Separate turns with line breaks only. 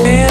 Sun